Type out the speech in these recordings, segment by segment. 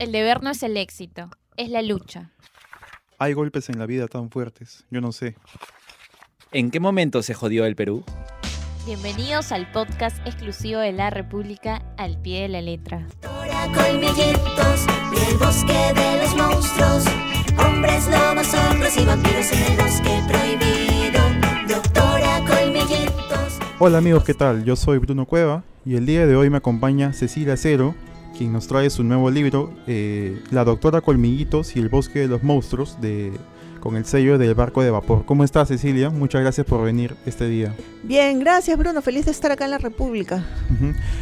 El deber no es el éxito, es la lucha. Hay golpes en la vida tan fuertes, yo no sé. ¿En qué momento se jodió el Perú? Bienvenidos al podcast exclusivo de la República al pie de la letra. Doctora Colmillitos y el bosque de los monstruos. Hombres, lobos, hombres y vampiros en el bosque prohibido. Doctora Colmillitos. Hola amigos, ¿qué tal? Yo soy Bruno Cueva y el día de hoy me acompaña Cecilia Cero, quien nos trae su nuevo libro, eh, La Doctora Colmillitos y el Bosque de los Monstruos, de, con el sello del barco de vapor. ¿Cómo estás Cecilia? Muchas gracias por venir este día. Bien, gracias Bruno, feliz de estar acá en la República.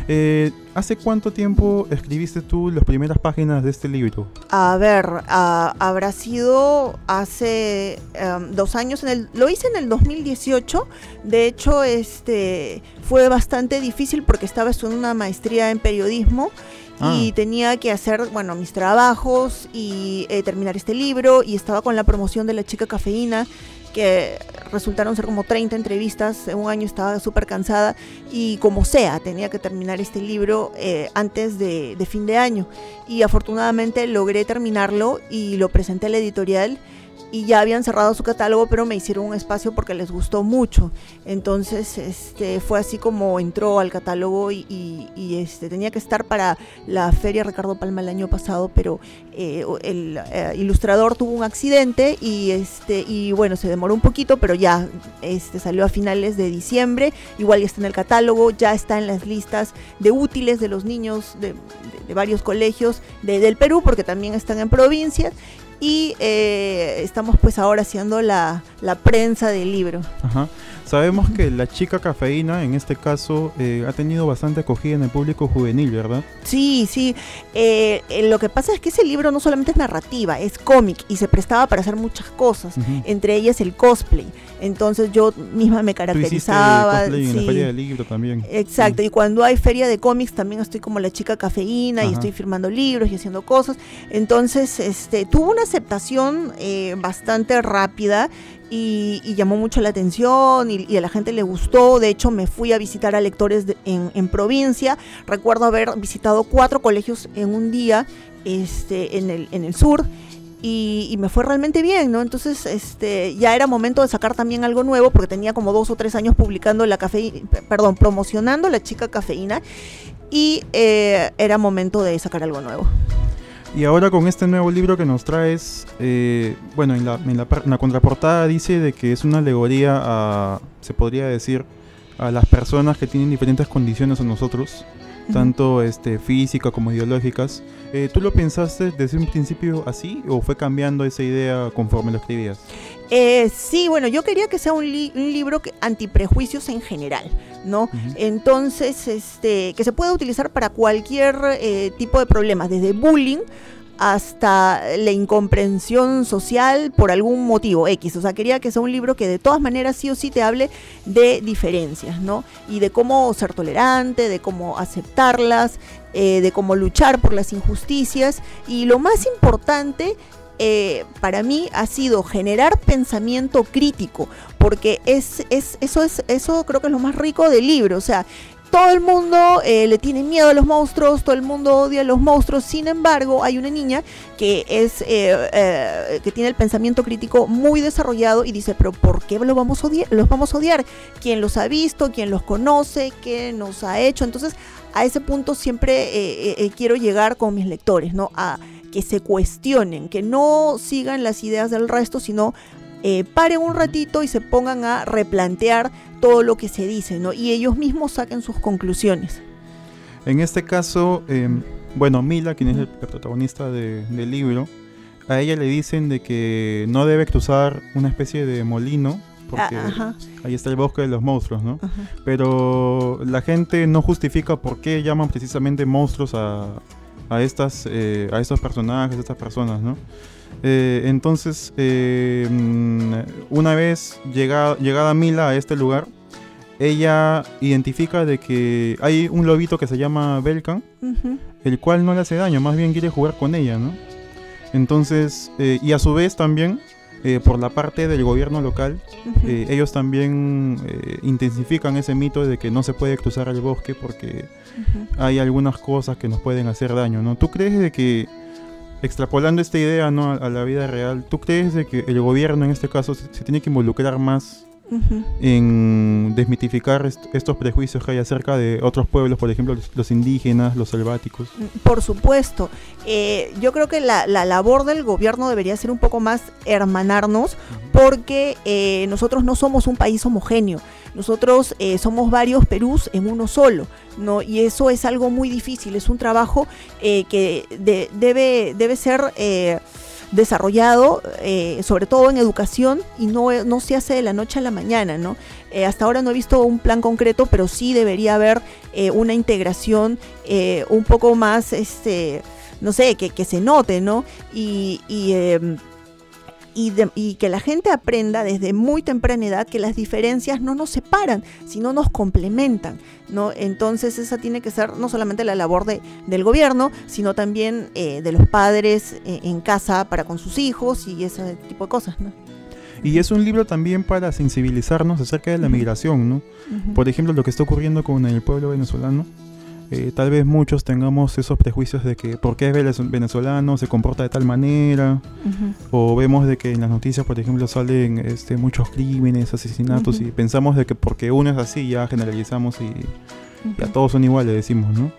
Eh, ¿Hace cuánto tiempo escribiste tú las primeras páginas de este libro? A ver, ah, habrá sido hace em, dos años, en el, lo hice en el 2018, de hecho este fue bastante difícil porque estaba estudiando una maestría en periodismo y Ah. tenía que hacer, bueno, mis trabajos y eh, terminar este libro y estaba con la promoción de la chica cafeína que resultaron ser como 30 entrevistas, en un año estaba súper cansada y como sea, tenía que terminar este libro eh, antes de, de fin de año y afortunadamente logré terminarlo y lo presenté a la editorial y ya habían cerrado su catálogo, pero me hicieron un espacio porque les gustó mucho. Entonces, este, fue así como entró al catálogo y, este, tenía que estar para la Feria Ricardo Palma el año pasado, pero eh, el eh, ilustrador tuvo un accidente y, este, y bueno, se demoró un poquito, pero ya este, salió a finales de diciembre. Igual ya está en el catálogo, ya está en las listas de útiles de los niños de, de- varios colegios de- del Perú, porque también están en provincias. Y eh, estamos pues ahora haciendo la, la prensa del libro. Sabemos que la chica cafeína, en este caso, eh, ha tenido bastante acogida en el público juvenil, ¿verdad? Sí, sí. Eh, eh, lo que pasa es que ese libro no solamente es narrativa, es cómic y se prestaba para hacer muchas cosas, entre ellas el cosplay. Entonces yo misma me Tú caracterizaba. cosplay en la feria del libro también. Exacto, y cuando hay feria de cómics también estoy como la chica cafeína y estoy firmando libros y haciendo cosas. Entonces, este, tuvo una aceptación eh, bastante rápida y, llamó mucho la atención y, y a la gente le gustó. De hecho, me fui a visitar a lectores en, provincia. Recuerdo haber visitado cuatro colegios en un día este, en, el, en el sur. Y, y me fue realmente bien, ¿no? Entonces, este, ya era momento de sacar también algo nuevo, porque tenía como dos o tres años publicando la cafeína, perdón, promocionando la chica cafeína, y eh, era momento de sacar algo nuevo. Y ahora con este nuevo libro que nos traes, eh, bueno, en la, en, la, contraportada dice de que es una alegoría a, se podría decir, a las personas que tienen diferentes condiciones a nosotros, tanto este, físicas como ideológicas. Eh, ¿Tú lo pensaste desde un principio así o fue cambiando esa idea conforme lo escribías? Eh, sí, bueno, yo quería que sea un, li- un libro que, antiprejuicios en general, ¿no? Entonces, este, que se pueda utilizar para cualquier eh, tipo de problemas, desde bullying hasta la incomprensión social por algún motivo X. O sea, quería que sea un libro que de todas maneras sí o sí te hable de diferencias, ¿no? Y de cómo ser tolerante, de cómo aceptarlas, eh, de cómo luchar por las injusticias. Y lo más importante eh, para mí ha sido generar pensamiento crítico, porque es, es, eso, es, eso creo que es lo más rico del libro. O sea, todo el mundo eh, le tiene miedo a los monstruos, todo el mundo odia a los monstruos. Sin embargo, hay una niña que es eh, eh, que tiene el pensamiento crítico muy desarrollado y dice, pero ¿por qué los vamos a odiar? ¿Quién los ha visto? ¿Quién los conoce? ¿Qué nos ha hecho? Entonces, a ese punto siempre quiero llegar con mis lectores, ¿no? A que se cuestionen, que no sigan las ideas del resto, sino eh, paren un ratito y se pongan a replantear todo lo que se dice, ¿no? Y ellos mismos saquen sus conclusiones. En este caso, eh, bueno, Mila, quien es el protagonista de- del libro, a ella le dicen de que no debe cruzar una especie de molino, porque Ah, ahí está el bosque de los monstruos, ¿no? ajá. Pero la gente no justifica por qué llaman precisamente monstruos a, a, estas, eh, a estos personajes, a estas personas, ¿no? Eh, entonces, eh, una vez llega- llegada Mila a este lugar, ella identifica de que hay un lobito que se llama Belkan, el cual no le hace daño, más bien quiere jugar con ella, ¿no? Entonces, eh, y a su vez también, eh, por la parte del gobierno local, eh, ellos también intensifican ese mito de que no se puede cruzar el bosque porque hay algunas cosas que nos pueden hacer daño, ¿no? ¿Tú crees de que extrapolando esta idea ¿no? a, la vida real, ¿tú crees de que el gobierno en este caso se, se tiene que involucrar más En desmitificar est- estos prejuicios que hay acerca de otros pueblos, por ejemplo, los, los indígenas, los selváticos? Por supuesto. Eh, yo creo que la, la labor del gobierno debería ser un poco más hermanarnos porque eh, nosotros no somos un país homogéneo. Nosotros eh, somos varios Perús en uno solo, ¿no? Y eso es algo muy difícil, es un trabajo que de- debe, debe ser desarrollado, eh, sobre todo en educación, y no, no se hace de la noche a la mañana, ¿no? Eh, hasta ahora no he visto un plan concreto, pero sí debería haber eh, una integración eh, un poco más, este, no sé, que, que se note, ¿no? Y, em, y, de- y que la gente aprenda desde muy temprana edad que las diferencias no nos separan, sino nos complementan, ¿no? Entonces esa tiene que ser no solamente la labor de, del gobierno, sino también eh, de los padres eh, en casa para con sus hijos y ese tipo de cosas, ¿no? Y es un libro también para sensibilizarnos acerca de la migración, ¿no? Por ejemplo, lo que está ocurriendo con el pueblo venezolano. Eh, tal vez muchos tengamos esos prejuicios de que por qué es venez- venezolano, se comporta de tal manera, Ujú. o vemos de que en las noticias, por ejemplo, salen este, muchos crímenes, asesinatos, Ujú. y pensamos de que porque uno es así ya generalizamos y ya Ujú. todos son iguales, decimos, ¿no?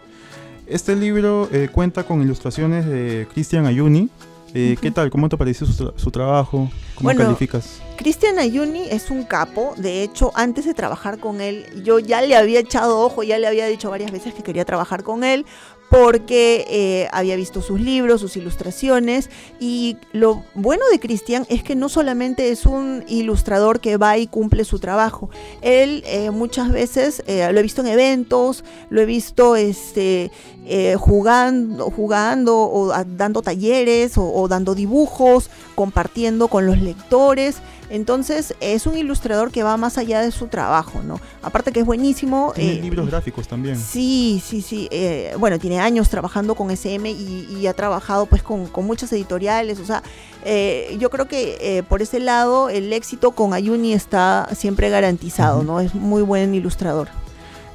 Este libro eh, cuenta con ilustraciones de Cristian Ayuni. Eh, ¿Qué tal? ¿Cómo te pareció su, tra- su trabajo? ¿Cómo Bueno, calificas? Cristian Ayuni es un capo, de hecho antes de trabajar con él yo ya le había echado ojo, ya le había dicho varias veces que quería trabajar con él porque eh, había visto sus libros, sus ilustraciones y lo bueno de Cristian es que no solamente es un ilustrador que va y cumple su trabajo, él eh, muchas veces eh, lo he visto en eventos, lo he visto este, eh, jugando, jugando o dando talleres o dando dibujos, compartiendo con los lectores. Entonces es un ilustrador que va más allá de su trabajo, ¿no? Aparte que es buenísimo. Tiene eh, libros gráficos también. Sí, sí, sí. eh, bueno, tiene años trabajando con SM y, y ha trabajado pues con, con muchas editoriales. O sea, eh, yo creo que por ese lado el éxito con Ayuni está siempre garantizado. ¿no? Es muy buen ilustrador.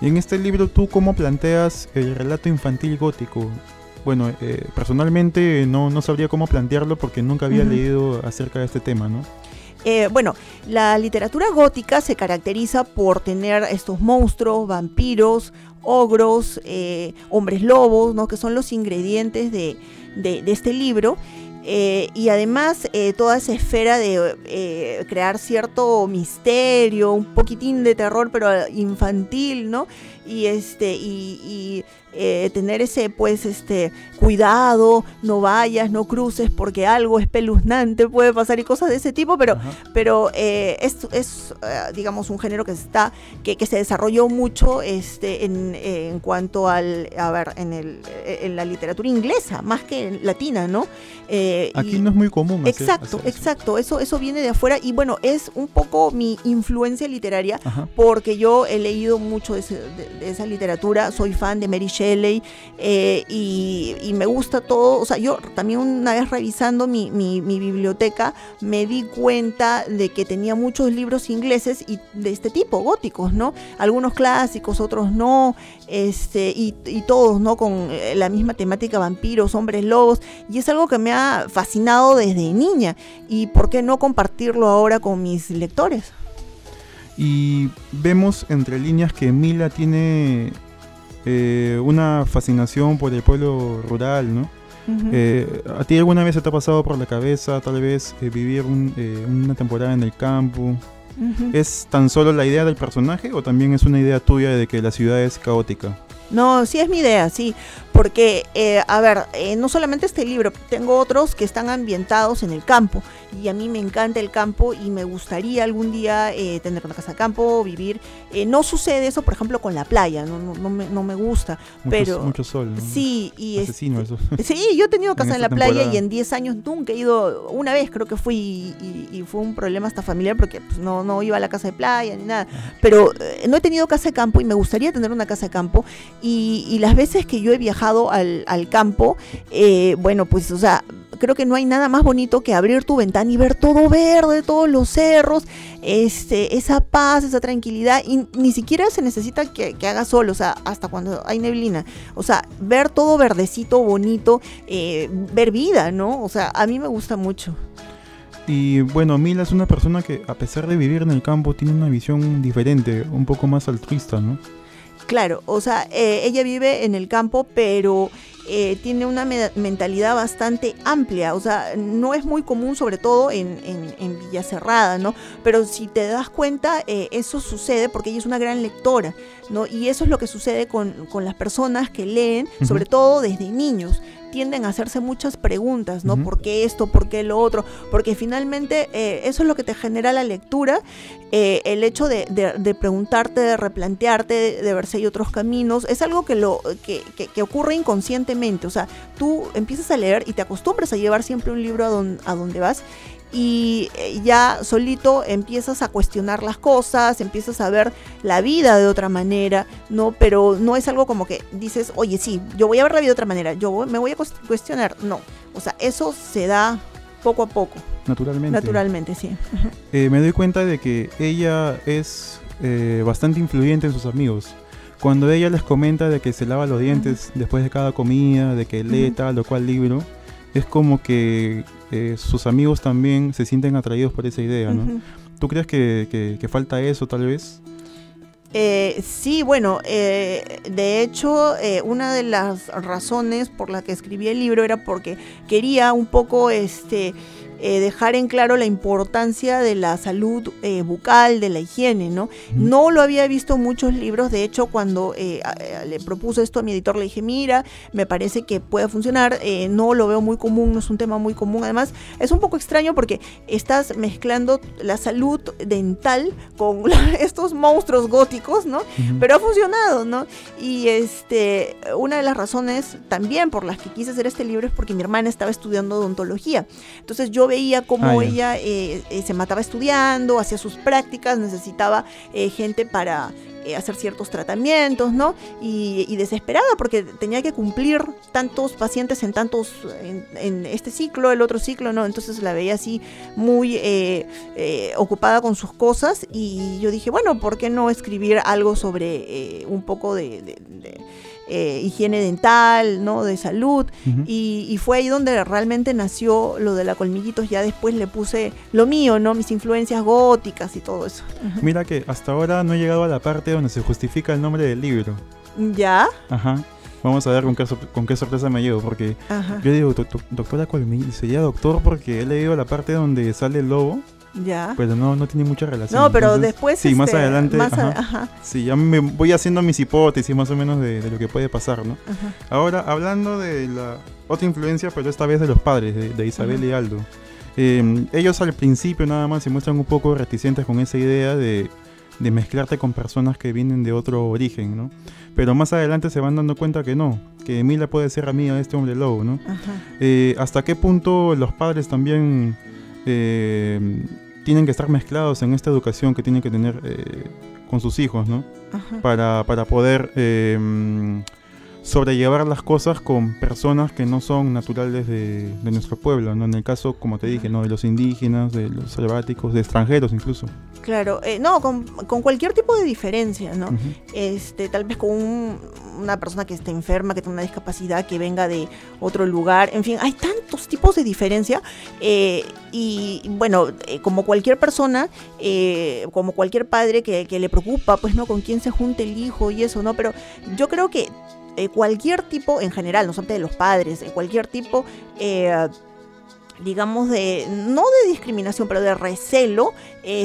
Y en este libro, ¿tú cómo planteas el relato infantil gótico? Bueno, eh, personalmente no, no sabría cómo plantearlo porque nunca había leído acerca de este tema, ¿no? Eh, bueno, la literatura gótica se caracteriza por tener estos monstruos, vampiros, ogros, eh, hombres lobos, ¿no? que son los ingredientes de, de- este libro. Eh, y además toda esa esfera de crear cierto misterio, un poquitín de terror, pero infantil, ¿no? Y este, y, eh, tener ese, pues, este, cuidado, no vayas, no cruces, porque algo espeluznante puede pasar y cosas de ese tipo, pero Ajá. pero eh, es, es, eh, digamos un género que está que, que se desarrolló mucho este en, en cuanto al a ver en el en la literatura inglesa más que en latina no Eh, Aquí y- no es muy común. exacto hacer eso. exacto eso eso viene de afuera y bueno es un poco mi influencia literaria Ajá. porque yo he leído mucho de, ese- de- de esa literatura, soy fan de Mary Shelley eh, y, me gusta todo, o sea, yo también una vez revisando mi, mi- biblioteca me di cuenta de que tenía muchos libros ingleses y de este tipo, góticos, ¿no? Algunos clásicos, otros no, este, y, y todos, ¿no? Con eh, la misma temática, vampiros, hombres lobos, y es algo que me ha fascinado desde niña, y ¿por qué no compartirlo ahora con mis lectores? Y vemos entre líneas que Mila tiene eh, una fascinación por el pueblo rural, ¿no? Eh, ¿A ti alguna vez se te ha pasado por la cabeza tal vez eh, vivir un, eh, una temporada en el campo? ¿Es tan solo la idea del personaje o también es una idea tuya de que la ciudad es caótica? No, sí es mi idea, sí. Porque, eh, a ver, eh, no solamente este libro, tengo otros que están ambientados en el campo. Y a mí me encanta el campo y me gustaría algún día eh, tener una casa de campo, vivir. Eh, no sucede eso, por ejemplo, con la playa, no, no, no me, no me gusta. Mucho, Pero- mucho sol, ¿no? Sí, y es- Asesino eso. Sí, yo he tenido casa en, esta la playa temporada. y en 10 años nunca he ido, una vez creo que fui y, y- y fue un problema hasta familiar porque pues, no, no iba a la casa de playa ni nada. Pero eh, no he tenido casa de campo y me gustaría tener una casa de campo. Y, y las veces que yo he viajado al, campo, eh, bueno, pues, o sea, creo que no hay nada más bonito que abrir tu ventana y ver todo verde, todos los cerros, este, esa paz, esa tranquilidad, y ni siquiera se necesita que, que haga sol, o sea, hasta cuando hay neblina, o sea, ver todo verdecito, bonito, eh, ver vida, ¿no? O sea, a mí me gusta mucho. Y bueno, Mila es una persona que a pesar de vivir en el campo tiene una visión diferente, un poco más altruista, ¿no? Claro, o sea, eh, ella vive en el campo, pero eh, tiene una me- mentalidad bastante amplia, o sea, no es muy común, sobre todo en, en, en Villa Cerrada, ¿no? Pero si te das cuenta, eh, eso sucede porque ella es una gran lectora, ¿no? Y eso es lo que sucede con, con las personas que leen, sobre todo desde niños. Tienden a hacerse muchas preguntas, ¿no? ¿Por qué esto? ¿Por qué lo otro? Porque finalmente eh, eso es lo que te genera la lectura, eh, el hecho de, de- de preguntarte, de replantearte, de, de ver si hay otros caminos, es algo que, lo, que, que- que ocurre inconscientemente. O sea, tú empiezas a leer y te acostumbras a llevar siempre un libro a, don- a donde vas y eh, ya solito empiezas a cuestionar las cosas, empiezas a ver la vida de otra manera, ¿no? Pero no es algo como que dices, oye, sí, yo voy a ver la vida de otra manera, yo voy- me voy a cues- cuestionar. No, o sea, eso se da poco a poco, Naturalmente. naturalmente, sí. Eh, me doy cuenta de que ella es eh, bastante influyente en sus amigos. Cuando ella les comenta de que se lava los dientes después de cada comida, de que lee tal o cual libro, es como que eh, sus amigos también se sienten atraídos por esa idea, ¿no? ¿Tú crees que, que- que falta eso tal vez? Eh, sí, bueno, eh, de hecho, eh, una de las razones por la que escribí el libro era porque quería un poco este, eh, dejar en claro la importancia de la salud eh, bucal, de la higiene, ¿no? No lo había visto en muchos libros, de hecho, cuando eh, le propuse esto a mi editor, le dije, mira, me parece que puede funcionar, no lo veo muy común, no es un tema muy común, además es un poco extraño porque estás mezclando la salud dental con estos monstruos góticos, ¿no? Pero ha funcionado, ¿no? Y este, una de las razones también por las que quise hacer este libro es porque mi hermana estaba estudiando odontología. Entonces yo veía cómo Ah, ella eh, eh, se mataba estudiando, hacía sus prácticas, necesitaba eh, gente para hacer ciertos tratamientos, ¿no? Y, y desesperada porque tenía que cumplir tantos pacientes en tantos, en, en este ciclo, el otro ciclo, ¿no? Entonces la veía así muy eh, eh, ocupada con sus cosas y yo dije, bueno, ¿por qué no escribir algo sobre eh, un poco de, de- de, eh, higiene dental, ¿no? De salud. Y, y fue ahí donde realmente nació lo de la colmillitos. Ya después le puse lo mío, ¿no? Mis influencias góticas y todo eso. Mira que hasta ahora no he llegado a la parte donde se justifica el nombre del libro. ¿Ya? Ajá. Vamos a ver con qué, con qué sorpresa me llevo, porque Ajá. yo digo, "Doc- doc- doctora Colmillo, sería doctor porque he leído la parte donde sale el lobo, ¿Ya? pero no, no tiene mucha relación. No, pero Entonces, después. Sí, más este, adelante. más a- ajá. ajá, Sí, ya me voy haciendo mis hipótesis más o menos de, de lo que puede pasar, ¿no? ajá. Ahora, hablando de la otra influencia, pero esta vez de los padres, de, de Isabel y Aldo. Eh, ellos al principio nada más se muestran un poco reticentes con esa idea de, de mezclarte con personas que vienen de otro origen, ¿no? Pero más adelante se van dando cuenta que no, que Emilia puede ser amiga de este hombre lobo, ¿no? Ajá. Eh, ¿Hasta qué punto los padres también eh, tienen que estar mezclados en esta educación que tienen que tener eh, con sus hijos, ¿no? Ajá. para, para poder eh, sobrellevar las cosas con personas que no son naturales de, de nuestro pueblo, ¿no? En el caso, como te dije, ¿no? De los indígenas, de los selváticos, de extranjeros incluso. Claro, eh, no, con, con cualquier tipo de diferencia, ¿no? Este, tal vez con un- una persona que esté enferma, que tenga una discapacidad, que venga de otro lugar, en fin, hay tantos tipos de diferencia eh, y bueno, eh, como cualquier persona, eh, como cualquier padre que, que le preocupa, pues no, con quién se junte el hijo y eso, ¿no? Pero yo creo que eh, cualquier tipo, en general, no solamente de los padres, eh, cualquier tipo... eh, digamos, de, no de discriminación, pero de recelo,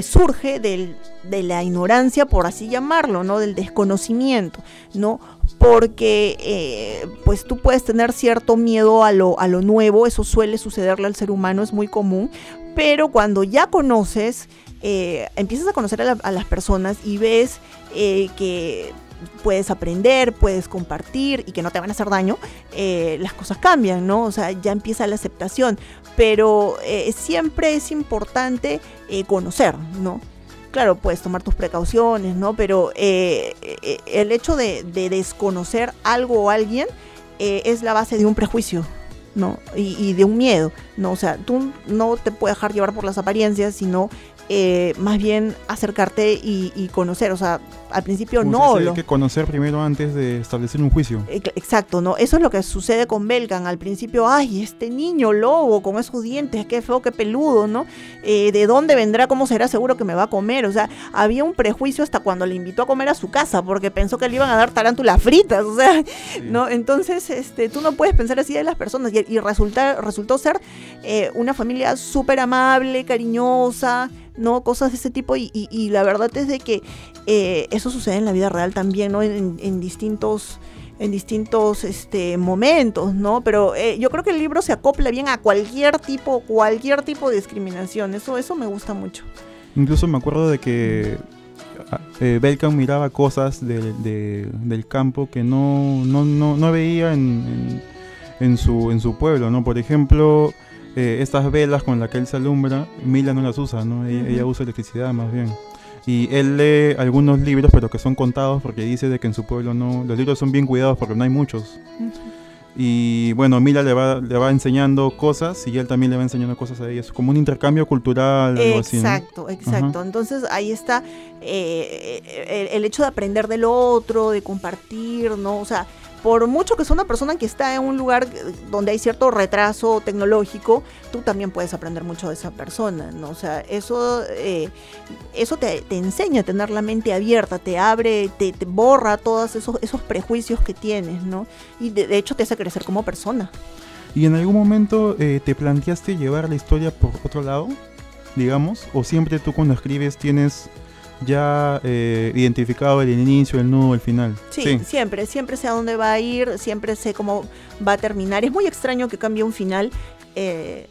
surge del, de la ignorancia, por así llamarlo, ¿no? Del desconocimiento, ¿no? Porque, pues tú puedes tener cierto miedo a lo, a lo nuevo, eso suele sucederle al ser humano, es muy común, pero cuando ya conoces, empiezas a conocer a, la- a las personas y ves que puedes aprender, puedes compartir y que no te van a hacer daño, eh, las cosas cambian, ¿no? O sea, ya empieza la aceptación, pero eh, siempre es importante eh, conocer, ¿no? Claro, puedes tomar tus precauciones, ¿no? Pero el hecho de, de desconocer algo o alguien es la base de un prejuicio, ¿no? Y, y de un miedo, ¿no? O sea, tú no te puedes dejar llevar por las apariencias, sino eh, más bien acercarte y, y conocer, o sea, al principio se no lo... Hay que conocer primero antes de establecer un juicio. Ex- Exacto, ¿no? Eso es lo que sucede con Belgan. Al principio, ay, este niño lobo con esos dientes, qué feo, qué peludo, ¿no? Eh, ¿De dónde vendrá? ¿Cómo será? Seguro que me va a comer. O sea, había un prejuicio hasta cuando le invitó a comer a su casa, porque pensó que le iban a dar tarántulas fritas, o sea, ¿no? Entonces, este, tú no puedes pensar así de las personas. Y, y resulta, resultó ser eh, una familia súper amable, cariñosa, ¿no? Cosas de ese tipo. Y, y- la verdad es de que eh, eso sucede en la vida real también, ¿no? En, distintos en distintos este, momentos, ¿no? Pero eh, yo creo que el libro se acopla bien a cualquier tipo, cualquier tipo de discriminación. Eso, eso me gusta mucho. Incluso me acuerdo de que ah, eh, Belkan miraba cosas de- del campo que no, no, no, no veía en, en, en su, en su pueblo, ¿no? Por ejemplo, eh, estas velas con las que él se alumbra, Mila no las usa, ¿no? Ella, Ujú. ella usa electricidad más bien. Y él lee algunos libros, pero que son contados porque dice de que en su pueblo no... Los libros son bien cuidados porque no hay muchos. Y bueno, Mila le va, le va enseñando cosas y él también le va enseñando cosas a ella. Es como un intercambio cultural, algo así, ¿no? Exacto, exacto. Entonces ahí está eh, el, el hecho de aprender del otro, de compartir, ¿no? O sea, por mucho que sea una persona que está en un lugar donde hay cierto retraso tecnológico, tú también puedes aprender mucho de esa persona, ¿no? O sea, eso, eh, eso te, enseña a tener la mente abierta, te abre, te, borra todos esos, esos prejuicios que tienes, ¿no? Y de, de hecho te hace crecer como persona. ¿Y en algún momento eh, te planteaste llevar la historia por otro lado, digamos? ¿O siempre tú cuando escribes tienes ya eh, identificado el inicio, el nudo, el final? Sí, siempre, siempre sé a dónde va a ir, siempre sé cómo va a terminar. Es muy extraño que cambie un final. eh,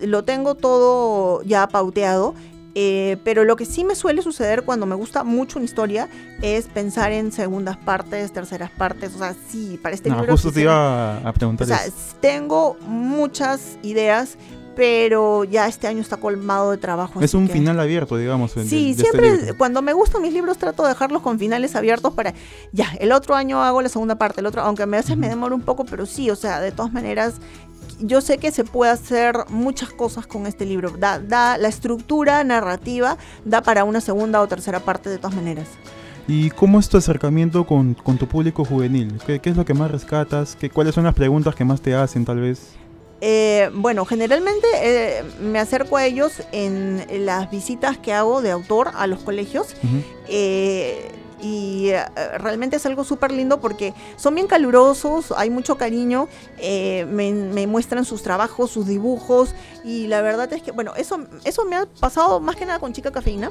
lo tengo todo ya pauteado. eh, pero lo que sí me suele suceder cuando me gusta mucho una historia es pensar en segundas partes, terceras partes. O sea, sí, para este No, libro. justo te iba a, preguntar o sea, tengo muchas ideas, pero ya este año está colmado de trabajo. Es un que- final abierto, digamos. Sí, de- de este siempre cuando me gustan mis libros trato de dejarlos con finales abiertos para ya, el otro año hago la segunda parte, el otro, aunque a veces me Ujú. demora un poco, pero sí, o sea, de todas maneras yo sé que se puede hacer muchas cosas con este libro. Da, da la estructura narrativa da para una segunda o tercera parte de todas maneras. ¿Y cómo es tu acercamiento con, con tu público juvenil? ¿Qué, qué es lo que más rescatas? ¿Qué, ¿Cuáles son las preguntas que más te hacen, tal vez? Eh, bueno, generalmente eh, me acerco a ellos en las visitas que hago de autor a los colegios. Eh, y eh, realmente es algo súper lindo porque son bien calurosos, hay mucho cariño, eh, me, me muestran sus trabajos, sus dibujos y la verdad es que, bueno, eso, eso me ha pasado más que nada con Chica Cafeína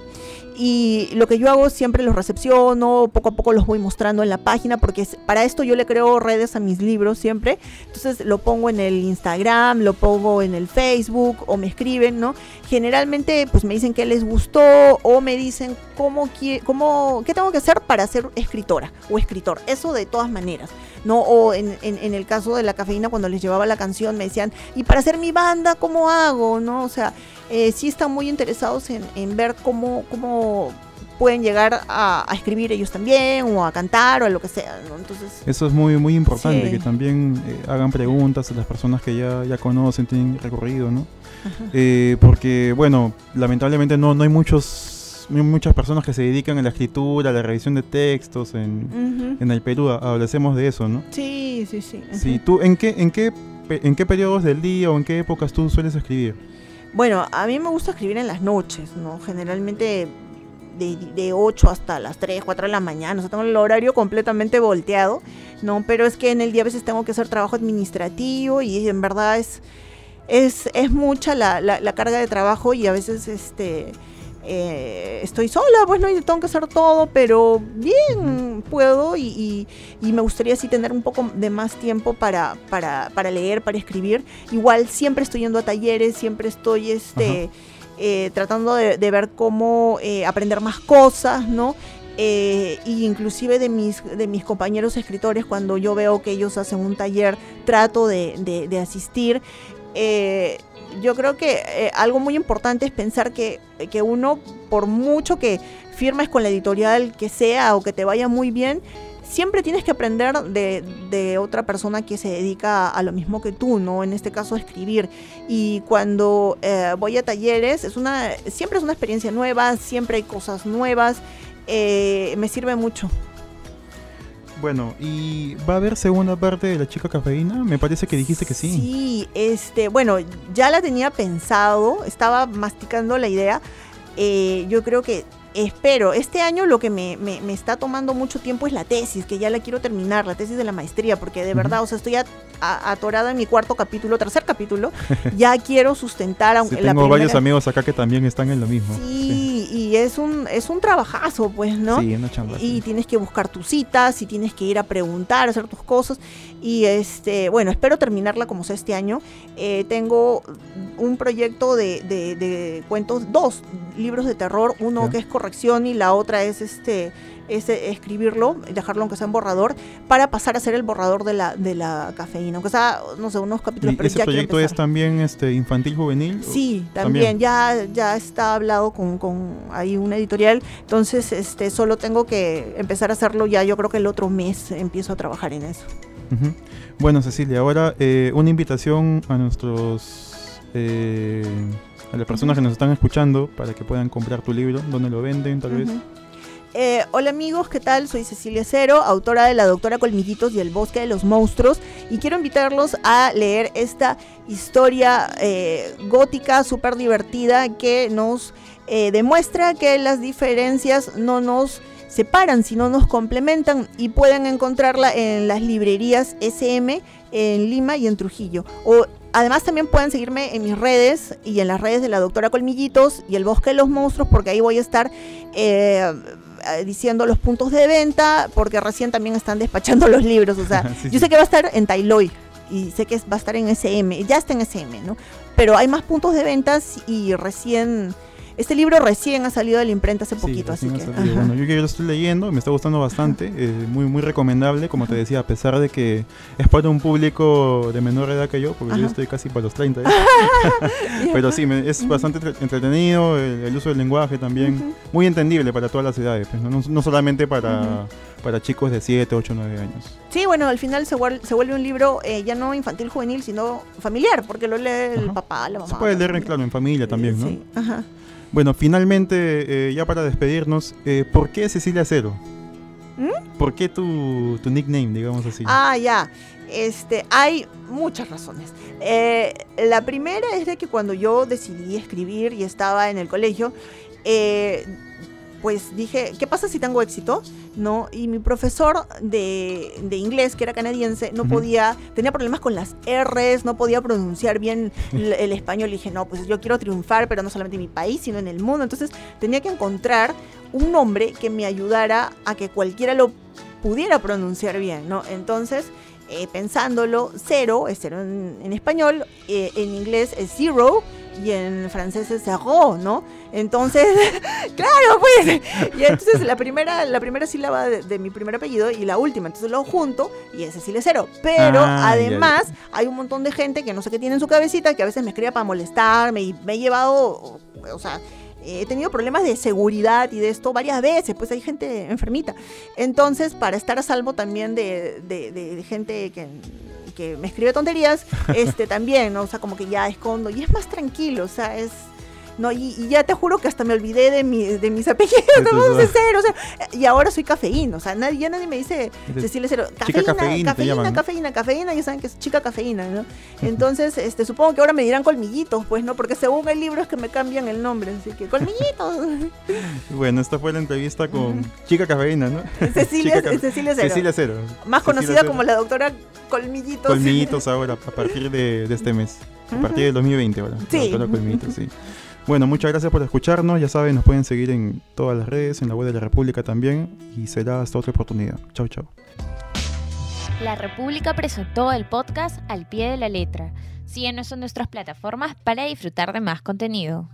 y lo que yo hago siempre los recepciono, poco a poco los voy mostrando en la página porque para esto yo le creo redes a mis libros siempre, entonces lo pongo en el Instagram, lo pongo en el Facebook o me escriben, ¿no? Generalmente pues me dicen que les gustó o me dicen cómo, cómo qué tengo que hacer para ser escritora o escritor, eso de todas maneras, ¿no? O en, en- en el caso de la cafeína cuando les llevaba la canción me decían, y para hacer mi banda, ¿cómo hago? ¿No? O sea, eh, sí están muy interesados en, en ver cómo, cómo pueden llegar a, a escribir ellos también o a cantar o a lo que sea, ¿no? Entonces... Eso es muy, muy importante, Sí. que también eh, hagan preguntas a las personas que ya, ya conocen, tienen recorrido, ¿no? Eh, porque, bueno, lamentablemente no, no hay muchos muchas personas que se dedican a la escritura, a la revisión de textos en, Ujú. en el Perú. Hablecemos de eso, ¿no? Sí, sí, sí. ¿tú en qué, en, qué, en qué periodos del día o en qué épocas tú sueles escribir? Bueno, a mí me gusta escribir en las noches, ¿no? Generalmente de, de 8 hasta las 3, 4 de la mañana. O sea, tengo el horario completamente volteado, ¿no? Pero es que en el día a veces tengo que hacer trabajo administrativo y en verdad es, es, es mucha la, la- la carga de trabajo y a veces este... eh, estoy sola, pues no, y tengo que hacer todo, pero bien puedo y, y- y me gustaría así tener un poco de más tiempo para, para, para leer, para escribir. Igual siempre estoy yendo a talleres, siempre estoy este, eh, tratando de, de ver cómo eh, aprender más cosas, ¿no? Eh, y inclusive de mis, de mis compañeros escritores, cuando yo veo que ellos hacen un taller, trato de, de- de asistir. Eh, yo creo que eh, algo muy importante es pensar que, que uno, por mucho que firmes con la editorial que sea o que te vaya muy bien, siempre tienes que aprender de, de otra persona que se dedica a lo mismo que tú, ¿no? En este caso, escribir. Y cuando eh, voy a talleres, es una, siempre es una experiencia nueva, siempre hay cosas nuevas. eh, me sirve mucho. Bueno, ¿y va a haber segunda parte de La Chica Cafeína? Me parece que dijiste que sí. Sí, este, bueno, ya la tenía pensado, estaba masticando la idea. Eh, yo creo que espero, este año lo que me, me- me está tomando mucho tiempo es la tesis, que ya la quiero terminar, la tesis de la maestría, porque de verdad, o sea, estoy a- a- atorada en mi cuarto capítulo, tercer capítulo, ya quiero sustentar, Sí, aunque tengo la primera... varios amigos acá que también están en lo mismo. Sí, y es un, es un trabajazo, pues, ¿no? Sí, una chamba. y sí. tienes que buscar tus citas y tienes que ir a preguntar, hacer tus cosas. Y este, bueno, espero terminarla como sea este año. Eh, tengo un proyecto de, de- de cuentos, dos libros de terror, uno que es corrección y la otra es este es escribirlo, dejarlo aunque sea en borrador, para pasar a ser el borrador de la, de la cafeína. Aunque sea, no sé, unos capítulos, ¿Y pero ese ya proyecto es también este infantil juvenil? Sí, También. también, Ya, ya está hablado con, con ahí una editorial, entonces este solo tengo que empezar a hacerlo ya, yo creo que el otro mes empiezo a trabajar en eso. Bueno, Cecilia, ahora eh, una invitación a nuestros. eh, a las personas que nos están escuchando para que puedan comprar tu libro. ¿Dónde lo venden, tal vez? Eh, hola amigos, ¿qué tal? Soy Cecilia Cero, autora de La Doctora Colmillitos y El Bosque de los Monstruos y quiero invitarlos a leer esta historia eh, gótica súper divertida que nos eh, demuestra que las diferencias no nos separan, sino nos complementan y pueden encontrarla en las librerías SM en Lima y en Trujillo. O Además también pueden seguirme en mis redes y en las redes de la doctora Colmillitos y el Bosque de los Monstruos porque ahí voy a estar eh, eh, diciendo los puntos de venta porque recién también están despachando los libros. O sea, Sí, yo sí. sé que va a estar en Tailoy y sé que va a estar en SM, ya está en SM, ¿no? Pero hay más puntos de ventas y recién, este libro recién ha salido de la imprenta hace Sí, poquito, así que... Bueno, yo que lo estoy leyendo, me está gustando bastante, eh, muy muy recomendable, como te decía, a pesar de que es para un público de menor edad que yo, porque yo estoy casi para los 30. ¿eh? Pero sí, me- es bastante entre- entretenido, el, el uso del lenguaje también, muy entendible para todas las edades, pues, ¿no? No, no solamente para, para chicos de 7, 8, 9 años. Sí, bueno, al final se, vuel- se vuelve un libro eh, ya no infantil juvenil, sino familiar, porque lo lee el Ajá. papá, la mamá. Se puede leer, claro, en familia también, ¿no? Sí, ajá. Bueno, finalmente, eh, ya para despedirnos, eh, ¿por qué Cecilia Cero? ¿Mm? ¿Por qué tu, tu nickname, digamos así? Ah, ya. Este, hay muchas razones. Eh, la primera es de que cuando yo decidí escribir y estaba en el colegio, eh, pues dije, ¿qué pasa si tengo éxito? ¿No? Y mi profesor de, de inglés, que era canadiense, no podía, tenía problemas con las R's, no podía pronunciar bien el, el español. Y dije, no, pues yo quiero triunfar, pero no solamente en mi país, sino en el mundo. Entonces tenía que encontrar un nombre que me ayudara a que cualquiera lo pudiera pronunciar bien, ¿no? Entonces, eh, pensándolo, cero es cero en, en español, eh, en inglés es zero y en francés es zero, ¿no? Entonces, claro, pues. Y entonces la primera, la primera sílaba de, de mi primer apellido y la última, entonces lo junto y es Cecilia Cero. Pero Ah, ya, ya. además hay un montón de gente que no sé qué tiene en su cabecita, que a veces me escribe para molestarme y me he llevado, o sea, he tenido problemas de seguridad y de esto varias veces, pues hay gente enfermita. Entonces, para estar a salvo también de- de gente que, que me escribe tonterías, este también, ¿no? O sea, como que ya escondo y es más tranquilo, o sea, es... No, y, y ya te juro que hasta me olvidé de, mi, de mis apellidos, todos de cero, o sea, y ahora soy cafeína, o sea, nadie, ya nadie me dice Cecilia Cero, cafeína, cafeína cafeína, cafeína, cafeína, ya saben que es chica cafeína, ¿no? Entonces, este, supongo que ahora me dirán colmillitos, pues, ¿no? Porque según el libro es que me cambian el nombre, así que colmillitos. Bueno, esta fue la entrevista con. Chica Cafeína, ¿no? Cecilia, Chica Ca- Cecilia Cero. Cecilia Cero. Más Cecilia conocida Cero. como la doctora Colmillitos. Colmillitos ahora, a partir de, de este mes. A partir del 2020 ahora. la Sí. doctora Colmillitos, sí. Bueno, muchas gracias por escucharnos. Ya saben, nos pueden seguir en todas las redes, en la web de la República también. Y será hasta otra oportunidad. Chau, chau. La República presentó el podcast Al pie de la letra. Síguenos en nuestras plataformas para disfrutar de más contenido.